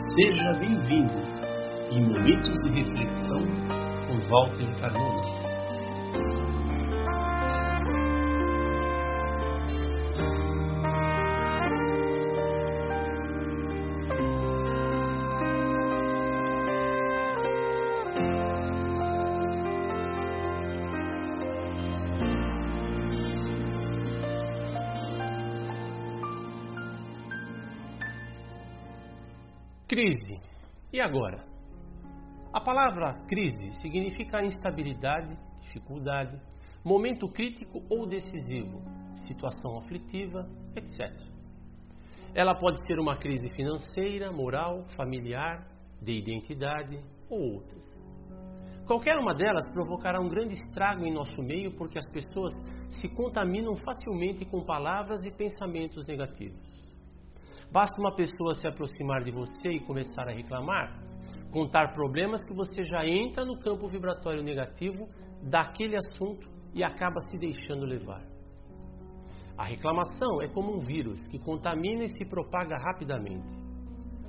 Seja bem-vindo em Momentos de Reflexão com Walter Carmona. Crise. E agora? A palavra crise significa instabilidade, dificuldade, momento crítico ou decisivo, situação aflitiva, etc. Ela pode ser uma crise financeira, moral, familiar, de identidade ou outras. Qualquer uma delas provocará um grande estrago em nosso meio porque as pessoas se contaminam facilmente com palavras e pensamentos negativos. Basta uma pessoa se aproximar de você e começar a reclamar, contar problemas que você já entra no campo vibratório negativo daquele assunto e acaba se deixando levar. A reclamação é como um vírus que contamina e se propaga rapidamente.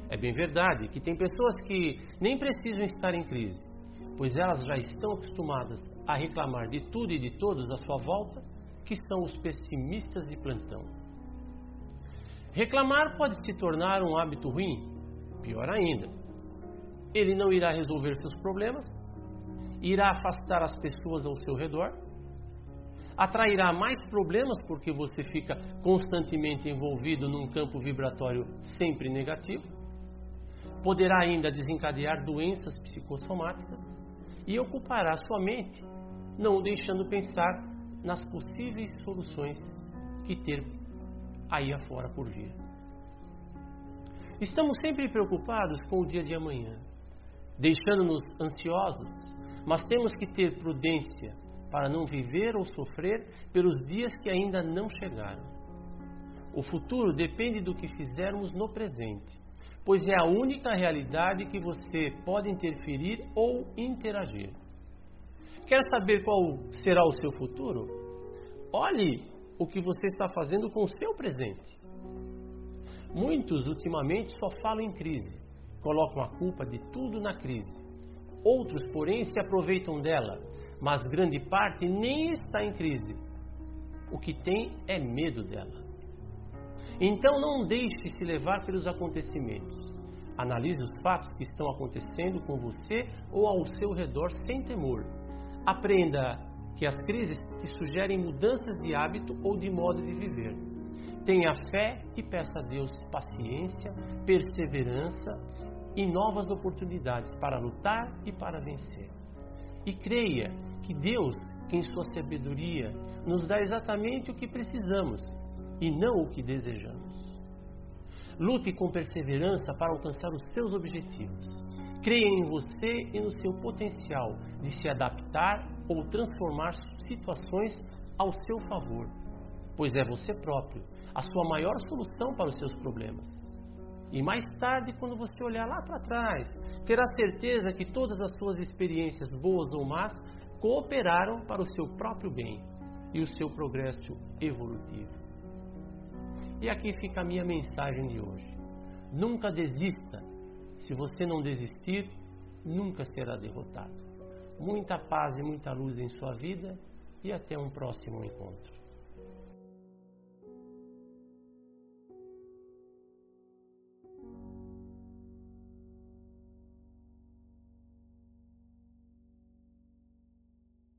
É bem verdade que tem pessoas que nem precisam estar em crise, pois elas já estão acostumadas a reclamar de tudo e de todos à sua volta, que são os pessimistas de plantão. Reclamar pode se tornar um hábito ruim, pior ainda. Ele não irá resolver seus problemas, irá afastar as pessoas ao seu redor, atrairá mais problemas porque você fica constantemente envolvido num campo vibratório sempre negativo, poderá ainda desencadear doenças psicossomáticas e ocupará sua mente, não deixando pensar nas possíveis soluções que ter aí afora por vir. Estamos sempre preocupados com o dia de amanhã, deixando-nos ansiosos, mas temos que ter prudência para não viver ou sofrer pelos dias que ainda não chegaram. O futuro depende do que fizermos no presente, pois é a única realidade que você pode interferir ou interagir. Quer saber qual será o seu futuro? Olhe o que você está fazendo com o seu presente. Muitos ultimamente só falam em crise, colocam a culpa de tudo na crise. Outros, porém, se aproveitam dela, mas grande parte nem está em crise. O que tem é medo dela. Então não deixe se levar pelos acontecimentos. Analise os fatos que estão acontecendo com você ou ao seu redor sem temor. Aprenda que as crises te sugerem mudanças de hábito ou de modo de viver. Tenha fé e peça a Deus paciência, perseverança e novas oportunidades para lutar e para vencer. E creia que Deus, em sua sabedoria nos dá exatamente o que precisamos e não o que desejamos. Lute com perseverança para alcançar os seus objetivos. Creia em você e no seu potencial de se adaptar ou transformar situações ao seu favor, pois é você próprio a sua maior solução para os seus problemas. E mais tarde, quando você olhar lá para trás, terá certeza que todas as suas experiências, boas ou más, cooperaram para o seu próprio bem e o seu progresso evolutivo. E aqui fica a minha mensagem de hoje. Nunca desista. Se você não desistir, nunca será derrotado. Muita paz e muita luz em sua vida e até um próximo encontro.